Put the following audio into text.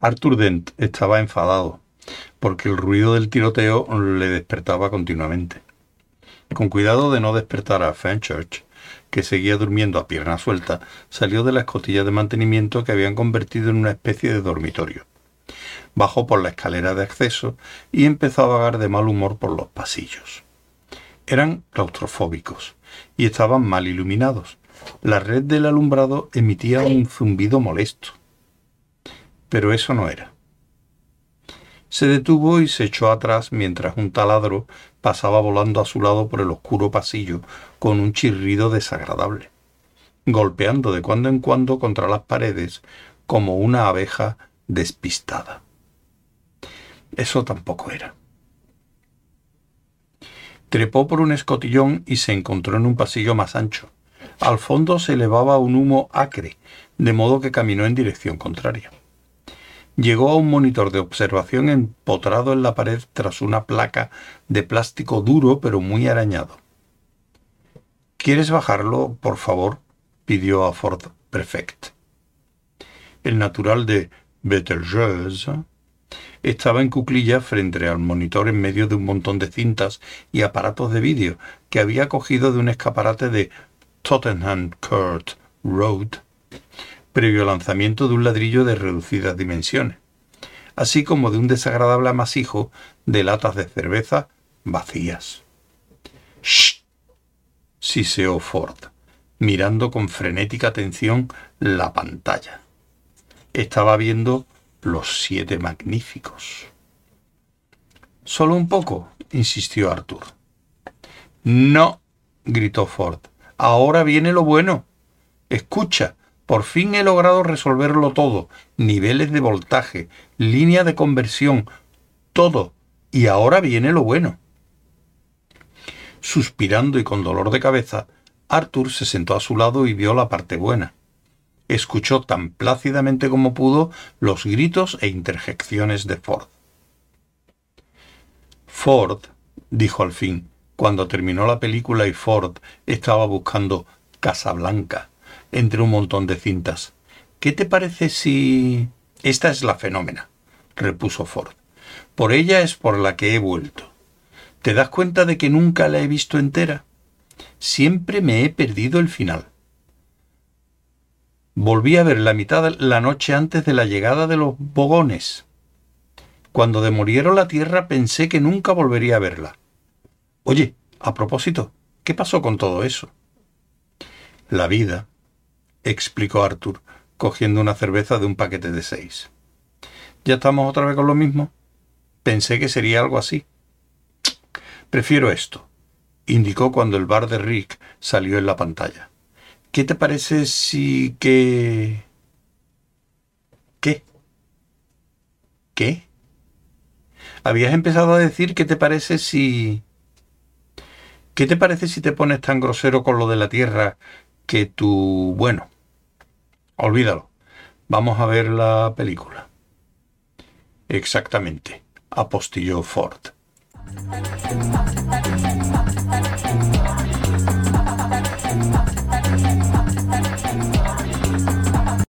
Arthur Dent estaba enfadado porque el ruido del tiroteo le despertaba continuamente. Con cuidado de no despertar a Fenchurch, que seguía durmiendo a pierna suelta, salió de la escotilla de mantenimiento que habían convertido en una especie de dormitorio. Bajó por la escalera de acceso y empezó a vagar de mal humor por los pasillos. Eran claustrofóbicos y estaban mal iluminados. La red del alumbrado emitía un zumbido molesto. Pero eso no era. Se detuvo y se echó atrás mientras un taladro pasaba volando a su lado por el oscuro pasillo con un chirrido desagradable, golpeando de cuando en cuando contra las paredes como una abeja despistada. Eso tampoco era. Trepó por un escotillón y se encontró en un pasillo más ancho. Al fondo se elevaba un humo acre, de modo que caminó en dirección contraria. Llegó a un monitor de observación empotrado en la pared tras una placa de plástico duro pero muy arañado. ¿Quieres bajarlo, por favor? pidió a Ford Perfect. El natural de Betelgeuse estaba en cuclillas frente al monitor en medio de un montón de cintas y aparatos de vídeo que había cogido de un escaparate de Tottenham Court Road previo lanzamiento de un ladrillo de reducidas dimensiones, así como de un desagradable amasijo de latas de cerveza vacías. ¡Shh! siseó Ford, mirando con frenética atención la pantalla. Estaba viendo los siete magníficos. Solo un poco, insistió Arthur. No, gritó Ford. Ahora viene lo bueno. Escucha, por fin he logrado resolverlo todo. Niveles de voltaje, línea de conversión, todo. Y ahora viene lo bueno. Suspirando y con dolor de cabeza, Arthur se sentó a su lado y vio la parte buena. Escuchó tan plácidamente como pudo los gritos e interjecciones de Ford. Ford, dijo al fin, cuando terminó la película y Ford estaba buscando Casablanca entre un montón de cintas. ¿Qué te parece si... Esta es la fenómena, repuso Ford. Por ella es por la que he vuelto. ¿Te das cuenta de que nunca la he visto entera? Siempre me he perdido el final. Volví a ver la mitad la noche antes de la llegada de los bogones. Cuando demolieron la tierra pensé que nunca volvería a verla. Oye, a propósito, ¿qué pasó con todo eso? La vida, explicó Arthur, cogiendo una cerveza de un paquete de seis. ¿Ya estamos otra vez con lo mismo? Pensé que sería algo así. Prefiero esto, indicó cuando el bar de Rick salió en la pantalla. ¿Qué te parece si que... ¿Qué? ¿Qué? Habías empezado a decir qué te parece si... ¿Qué te parece si te pones tan grosero con lo de la tierra que tu... bueno, olvídalo. Vamos a ver la película. Exactamente, apostilló Ford.